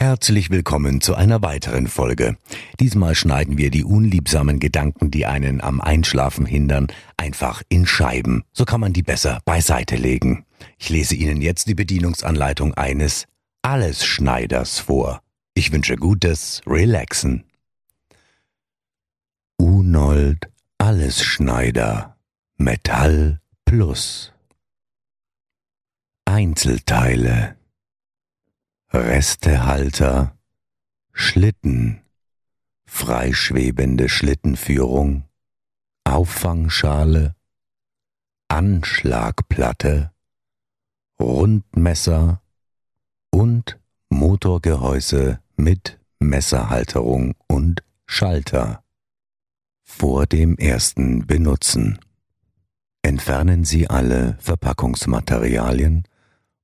Herzlich willkommen zu einer weiteren Folge. Diesmal schneiden wir die unliebsamen Gedanken, die einen am Einschlafen hindern, einfach in Scheiben. So kann man die besser beiseite legen. Ich lese Ihnen jetzt die Bedienungsanleitung eines Allesschneiders vor. Ich wünsche gutes Relaxen. Unold Allesschneider Metall Plus Einzelteile Restehalter, Schlitten, freischwebende Schlittenführung, Auffangschale, Anschlagplatte, Rundmesser und Motorgehäuse mit Messerhalterung und Schalter. Vor dem ersten Benutzen. Entfernen Sie alle Verpackungsmaterialien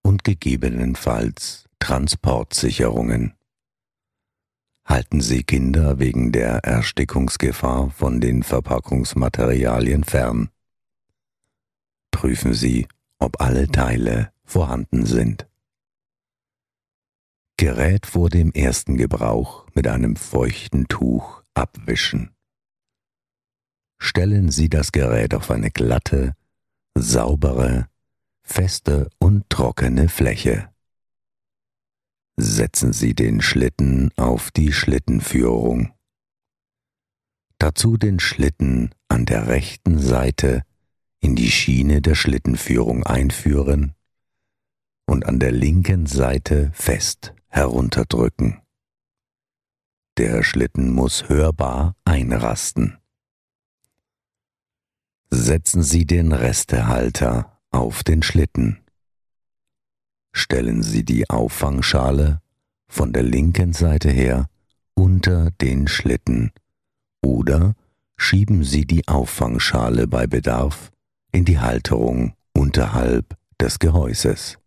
und gegebenenfalls Transportsicherungen. Halten Sie Kinder wegen der Erstickungsgefahr von den Verpackungsmaterialien fern. Prüfen Sie, ob alle Teile vorhanden sind. Gerät vor dem ersten Gebrauch mit einem feuchten Tuch abwischen. Stellen Sie das Gerät auf eine glatte, saubere, feste und trockene Fläche. Setzen Sie den Schlitten auf die Schlittenführung. Dazu den Schlitten an der rechten Seite in die Schiene der Schlittenführung einführen und an der linken Seite fest herunterdrücken. Der Schlitten muss hörbar einrasten. Setzen Sie den Restehalter auf den Schlitten stellen Sie die Auffangschale von der linken Seite her unter den Schlitten oder schieben Sie die Auffangschale bei Bedarf in die Halterung unterhalb des Gehäuses.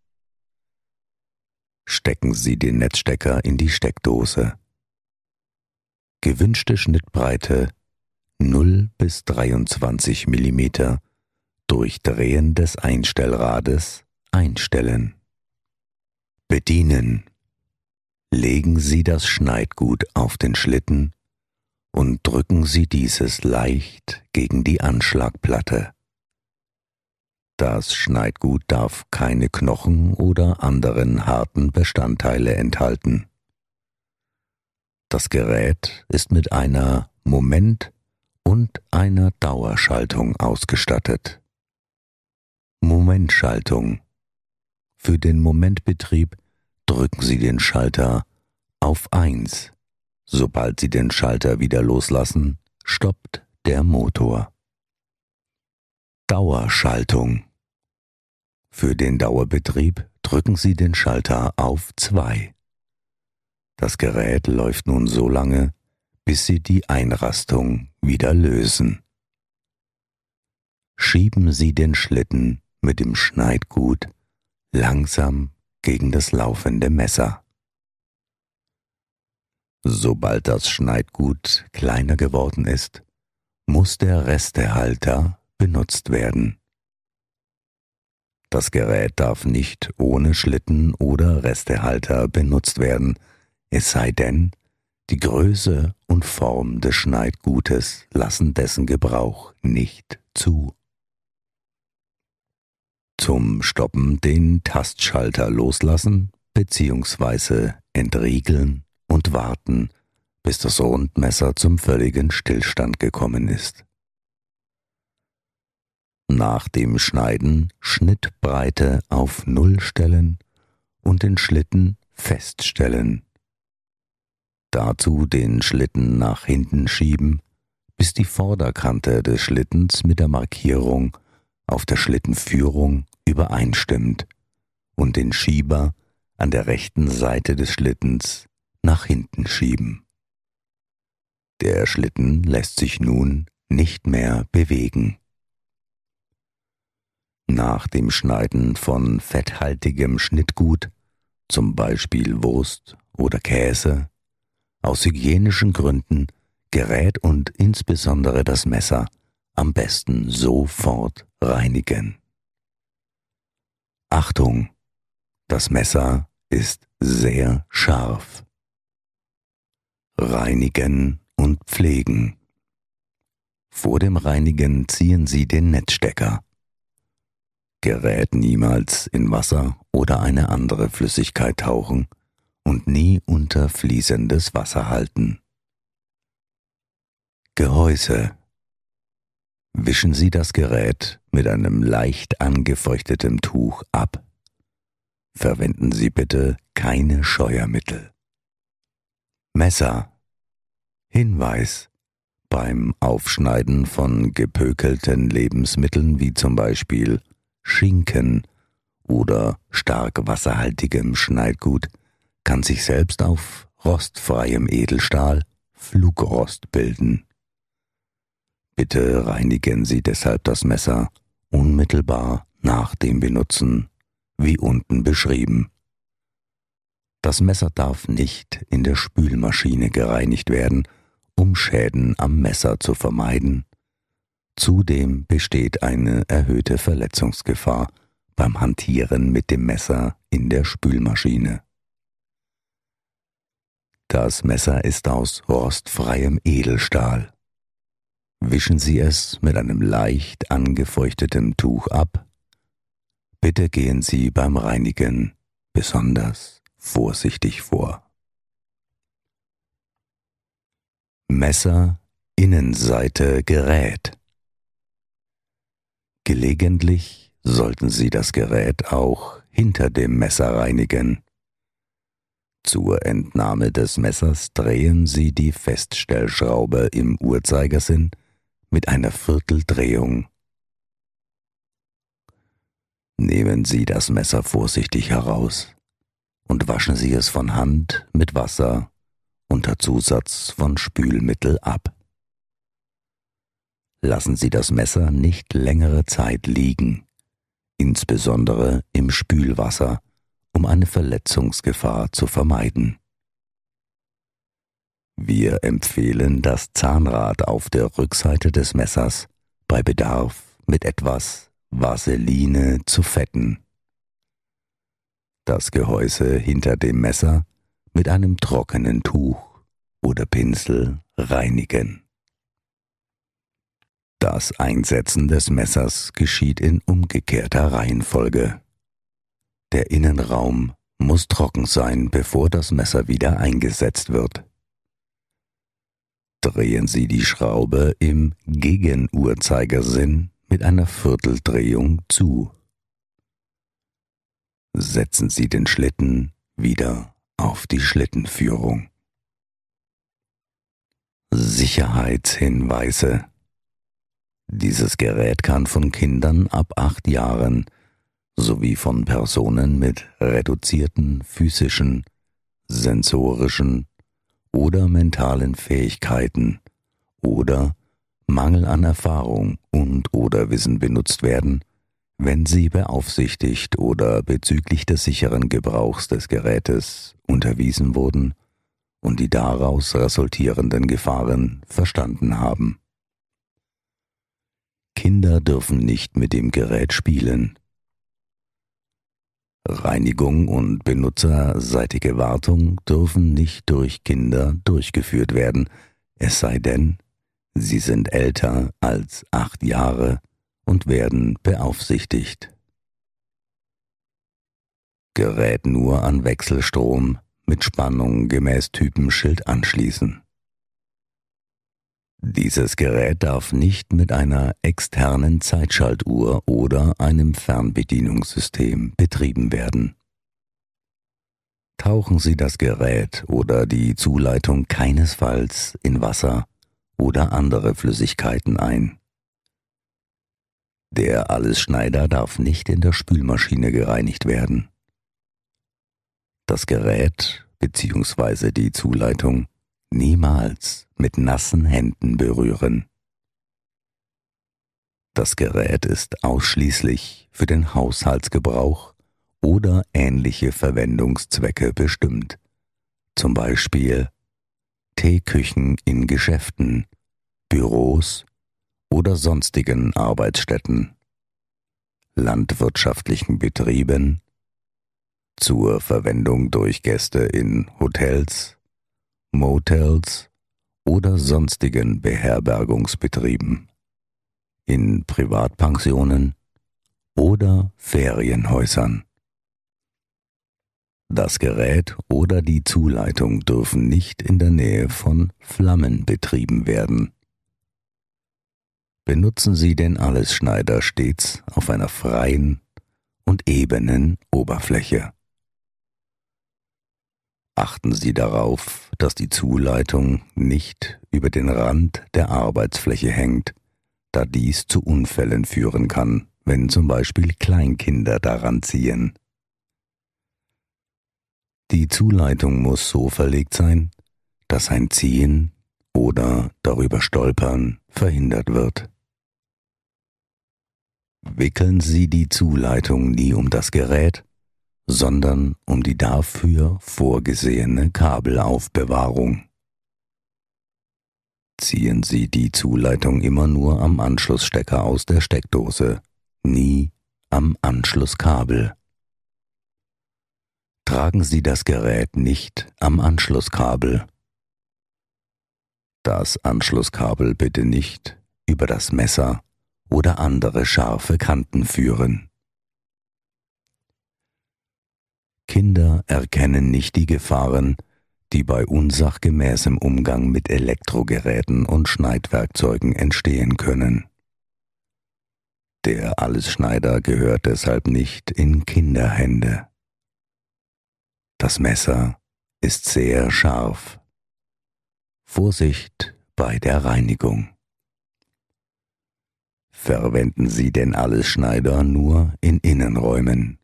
Stecken Sie den Netzstecker in die Steckdose. Gewünschte Schnittbreite 0 bis 23 mm durch Drehen des Einstellrades einstellen. Bedienen. Legen Sie das Schneidgut auf den Schlitten und drücken Sie dieses leicht gegen die Anschlagplatte. Das Schneidgut darf keine Knochen oder anderen harten Bestandteile enthalten. Das Gerät ist mit einer Moment- und einer Dauerschaltung ausgestattet. Momentschaltung für den Momentbetrieb drücken Sie den Schalter auf 1. Sobald Sie den Schalter wieder loslassen, stoppt der Motor. Dauerschaltung. Für den Dauerbetrieb drücken Sie den Schalter auf 2. Das Gerät läuft nun so lange, bis Sie die Einrastung wieder lösen. Schieben Sie den Schlitten mit dem Schneidgut langsam gegen das laufende Messer. Sobald das Schneidgut kleiner geworden ist, muss der Restehalter benutzt werden. Das Gerät darf nicht ohne Schlitten oder Restehalter benutzt werden, es sei denn, die Größe und Form des Schneidgutes lassen dessen Gebrauch nicht zu. Zum Stoppen den Tastschalter loslassen bzw. entriegeln und warten, bis das Rundmesser zum völligen Stillstand gekommen ist. Nach dem Schneiden Schnittbreite auf Null stellen und den Schlitten feststellen. Dazu den Schlitten nach hinten schieben, bis die Vorderkante des Schlittens mit der Markierung auf der Schlittenführung übereinstimmt und den Schieber an der rechten Seite des Schlittens nach hinten schieben. Der Schlitten lässt sich nun nicht mehr bewegen. Nach dem Schneiden von fetthaltigem Schnittgut, zum Beispiel Wurst oder Käse, aus hygienischen Gründen Gerät und insbesondere das Messer am besten sofort reinigen. Achtung, das Messer ist sehr scharf. Reinigen und pflegen. Vor dem Reinigen ziehen Sie den Netzstecker. Gerät niemals in Wasser oder eine andere Flüssigkeit tauchen und nie unter fließendes Wasser halten. Gehäuse. Wischen Sie das Gerät mit einem leicht angefeuchteten Tuch ab. Verwenden Sie bitte keine Scheuermittel. Messer. Hinweis. Beim Aufschneiden von gepökelten Lebensmitteln wie zum Beispiel Schinken oder stark wasserhaltigem Schneidgut kann sich selbst auf rostfreiem Edelstahl Flugrost bilden. Bitte reinigen Sie deshalb das Messer unmittelbar nach dem Benutzen, wie unten beschrieben. Das Messer darf nicht in der Spülmaschine gereinigt werden, um Schäden am Messer zu vermeiden. Zudem besteht eine erhöhte Verletzungsgefahr beim Hantieren mit dem Messer in der Spülmaschine. Das Messer ist aus rostfreiem Edelstahl. Wischen Sie es mit einem leicht angefeuchteten Tuch ab. Bitte gehen Sie beim Reinigen besonders vorsichtig vor. Messer Innenseite Gerät. Gelegentlich sollten Sie das Gerät auch hinter dem Messer reinigen. Zur Entnahme des Messers drehen Sie die Feststellschraube im Uhrzeigersinn mit einer Vierteldrehung. Nehmen Sie das Messer vorsichtig heraus und waschen Sie es von Hand mit Wasser unter Zusatz von Spülmittel ab. Lassen Sie das Messer nicht längere Zeit liegen, insbesondere im Spülwasser, um eine Verletzungsgefahr zu vermeiden. Wir empfehlen das Zahnrad auf der Rückseite des Messers bei Bedarf mit etwas Vaseline zu fetten. Das Gehäuse hinter dem Messer mit einem trockenen Tuch oder Pinsel reinigen. Das Einsetzen des Messers geschieht in umgekehrter Reihenfolge. Der Innenraum muss trocken sein, bevor das Messer wieder eingesetzt wird drehen Sie die Schraube im Gegenuhrzeigersinn mit einer Vierteldrehung zu. Setzen Sie den Schlitten wieder auf die Schlittenführung. Sicherheitshinweise Dieses Gerät kann von Kindern ab acht Jahren sowie von Personen mit reduzierten physischen, sensorischen oder mentalen Fähigkeiten oder Mangel an Erfahrung und oder Wissen benutzt werden, wenn sie beaufsichtigt oder bezüglich des sicheren Gebrauchs des Gerätes unterwiesen wurden und die daraus resultierenden Gefahren verstanden haben. Kinder dürfen nicht mit dem Gerät spielen, Reinigung und benutzerseitige Wartung dürfen nicht durch Kinder durchgeführt werden, es sei denn, sie sind älter als acht Jahre und werden beaufsichtigt. Gerät nur an Wechselstrom mit Spannung gemäß Typenschild anschließen. Dieses Gerät darf nicht mit einer externen Zeitschaltuhr oder einem Fernbedienungssystem betrieben werden. Tauchen Sie das Gerät oder die Zuleitung keinesfalls in Wasser oder andere Flüssigkeiten ein. Der Allesschneider darf nicht in der Spülmaschine gereinigt werden. Das Gerät bzw. die Zuleitung niemals mit nassen Händen berühren. Das Gerät ist ausschließlich für den Haushaltsgebrauch oder ähnliche Verwendungszwecke bestimmt, zum Beispiel Teeküchen in Geschäften, Büros oder sonstigen Arbeitsstätten, landwirtschaftlichen Betrieben, zur Verwendung durch Gäste in Hotels, Motels oder sonstigen Beherbergungsbetrieben, in Privatpensionen oder Ferienhäusern. Das Gerät oder die Zuleitung dürfen nicht in der Nähe von Flammen betrieben werden. Benutzen Sie den Allesschneider stets auf einer freien und ebenen Oberfläche. Achten Sie darauf, dass die Zuleitung nicht über den Rand der Arbeitsfläche hängt, da dies zu Unfällen führen kann, wenn zum Beispiel Kleinkinder daran ziehen. Die Zuleitung muss so verlegt sein, dass ein Ziehen oder darüber Stolpern verhindert wird. Wickeln Sie die Zuleitung nie um das Gerät, sondern um die dafür vorgesehene Kabelaufbewahrung. Ziehen Sie die Zuleitung immer nur am Anschlussstecker aus der Steckdose, nie am Anschlusskabel. Tragen Sie das Gerät nicht am Anschlusskabel. Das Anschlusskabel bitte nicht über das Messer oder andere scharfe Kanten führen. Kinder erkennen nicht die Gefahren, die bei unsachgemäßem Umgang mit Elektrogeräten und Schneidwerkzeugen entstehen können. Der Allesschneider gehört deshalb nicht in Kinderhände. Das Messer ist sehr scharf. Vorsicht bei der Reinigung. Verwenden Sie den Allesschneider nur in Innenräumen.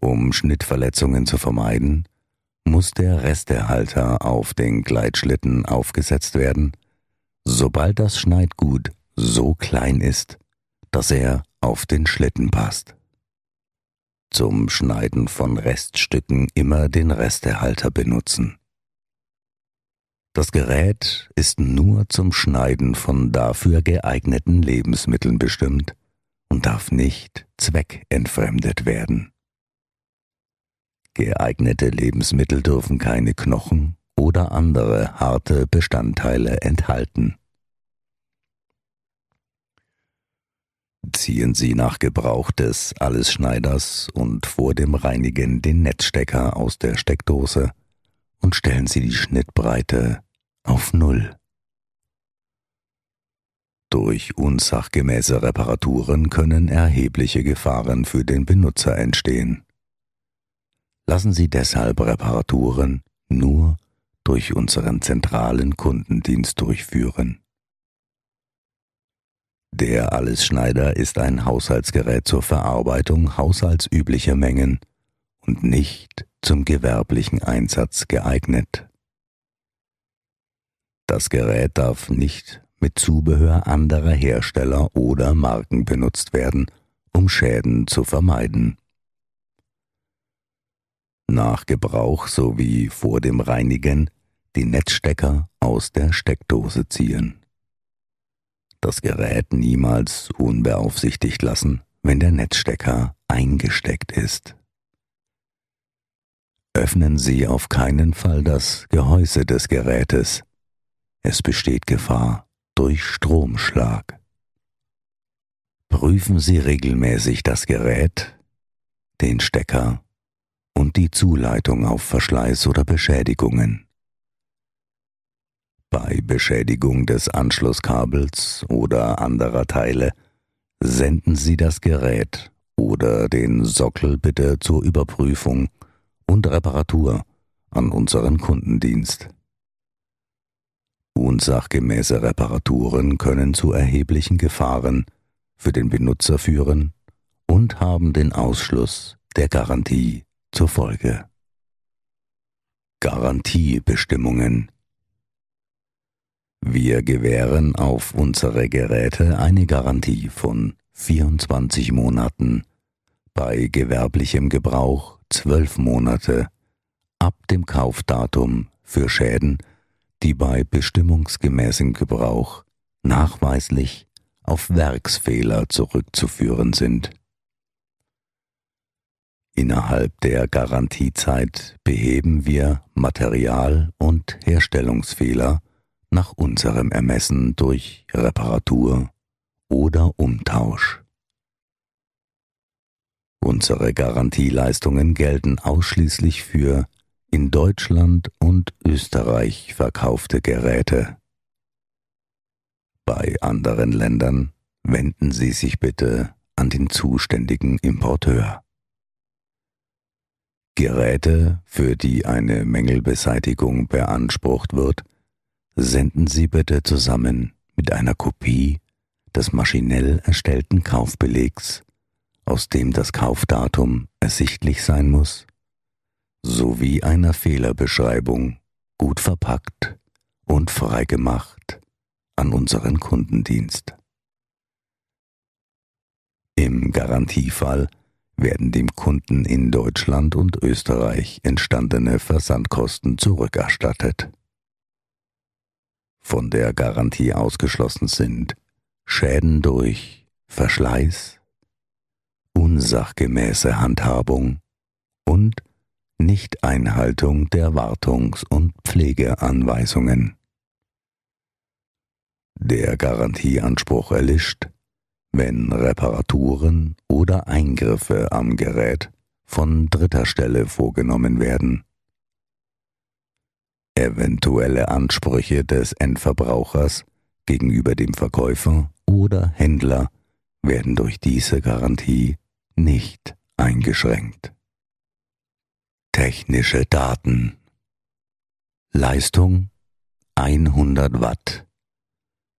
Um Schnittverletzungen zu vermeiden, muss der Restehalter auf den Gleitschlitten aufgesetzt werden, sobald das Schneidgut so klein ist, dass er auf den Schlitten passt. Zum Schneiden von Reststücken immer den Restehalter benutzen. Das Gerät ist nur zum Schneiden von dafür geeigneten Lebensmitteln bestimmt und darf nicht zweckentfremdet werden. Geeignete Lebensmittel dürfen keine Knochen oder andere harte Bestandteile enthalten. Ziehen Sie nach Gebrauch des Allesschneiders und vor dem Reinigen den Netzstecker aus der Steckdose und stellen Sie die Schnittbreite auf Null. Durch unsachgemäße Reparaturen können erhebliche Gefahren für den Benutzer entstehen. Lassen Sie deshalb Reparaturen nur durch unseren zentralen Kundendienst durchführen. Der Allesschneider ist ein Haushaltsgerät zur Verarbeitung haushaltsüblicher Mengen und nicht zum gewerblichen Einsatz geeignet. Das Gerät darf nicht mit Zubehör anderer Hersteller oder Marken benutzt werden, um Schäden zu vermeiden. Nach Gebrauch sowie vor dem Reinigen die Netzstecker aus der Steckdose ziehen. Das Gerät niemals unbeaufsichtigt lassen, wenn der Netzstecker eingesteckt ist. Öffnen Sie auf keinen Fall das Gehäuse des Gerätes. Es besteht Gefahr durch Stromschlag. Prüfen Sie regelmäßig das Gerät, den Stecker und die Zuleitung auf Verschleiß oder Beschädigungen. Bei Beschädigung des Anschlusskabels oder anderer Teile senden Sie das Gerät oder den Sockel bitte zur Überprüfung und Reparatur an unseren Kundendienst. Unsachgemäße Reparaturen können zu erheblichen Gefahren für den Benutzer führen und haben den Ausschluss der Garantie zur Folge. Garantiebestimmungen Wir gewähren auf unsere Geräte eine Garantie von 24 Monaten, bei gewerblichem Gebrauch 12 Monate, ab dem Kaufdatum für Schäden, die bei bestimmungsgemäßem Gebrauch nachweislich auf Werksfehler zurückzuführen sind. Innerhalb der Garantiezeit beheben wir Material- und Herstellungsfehler nach unserem Ermessen durch Reparatur oder Umtausch. Unsere Garantieleistungen gelten ausschließlich für in Deutschland und Österreich verkaufte Geräte. Bei anderen Ländern wenden Sie sich bitte an den zuständigen Importeur. Geräte, für die eine Mängelbeseitigung beansprucht wird, senden Sie bitte zusammen mit einer Kopie des maschinell erstellten Kaufbelegs, aus dem das Kaufdatum ersichtlich sein muss, sowie einer Fehlerbeschreibung gut verpackt und freigemacht an unseren Kundendienst. Im Garantiefall werden dem Kunden in Deutschland und Österreich entstandene Versandkosten zurückerstattet. Von der Garantie ausgeschlossen sind Schäden durch Verschleiß, unsachgemäße Handhabung und Nichteinhaltung der Wartungs- und Pflegeanweisungen. Der Garantieanspruch erlischt, wenn Reparaturen oder Eingriffe am Gerät von dritter Stelle vorgenommen werden. Eventuelle Ansprüche des Endverbrauchers gegenüber dem Verkäufer oder Händler werden durch diese Garantie nicht eingeschränkt. Technische Daten Leistung 100 Watt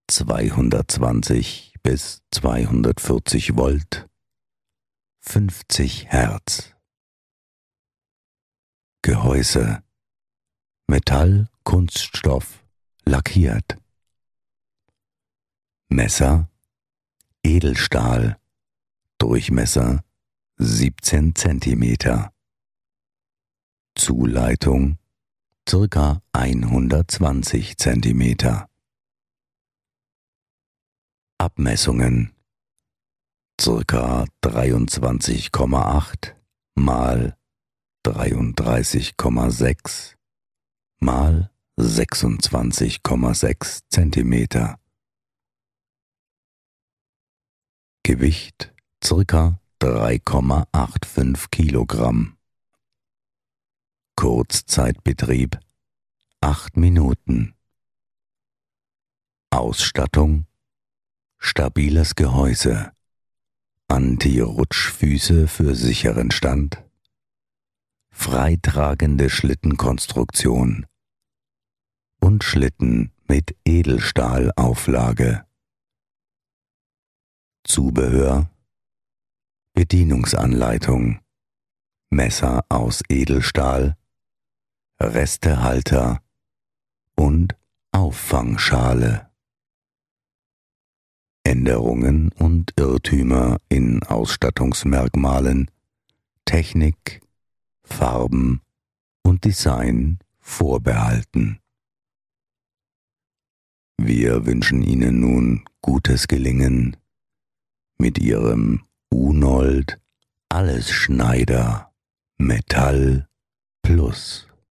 220 bis 240 Volt. 50 Hertz. Gehäuse. Metall, Kunststoff, lackiert. Messer. Edelstahl. Durchmesser. 17 Zentimeter. Zuleitung. Circa 120 Zentimeter. Abmessungen circa 23,8 mal 33,6 mal 26,6 Zentimeter. Gewicht circa 3,85 Kilogramm. Kurzzeitbetrieb 8 Minuten. Ausstattung Stabiles Gehäuse. Anti-Rutschfüße für sicheren Stand. Freitragende Schlittenkonstruktion. Und Schlitten mit Edelstahlauflage. Zubehör. Bedienungsanleitung. Messer aus Edelstahl. Restehalter. Und Auffangschale. Änderungen und Irrtümer in Ausstattungsmerkmalen, Technik, Farben und Design vorbehalten. Wir wünschen Ihnen nun gutes Gelingen mit Ihrem Unold Alles Schneider Metall Plus.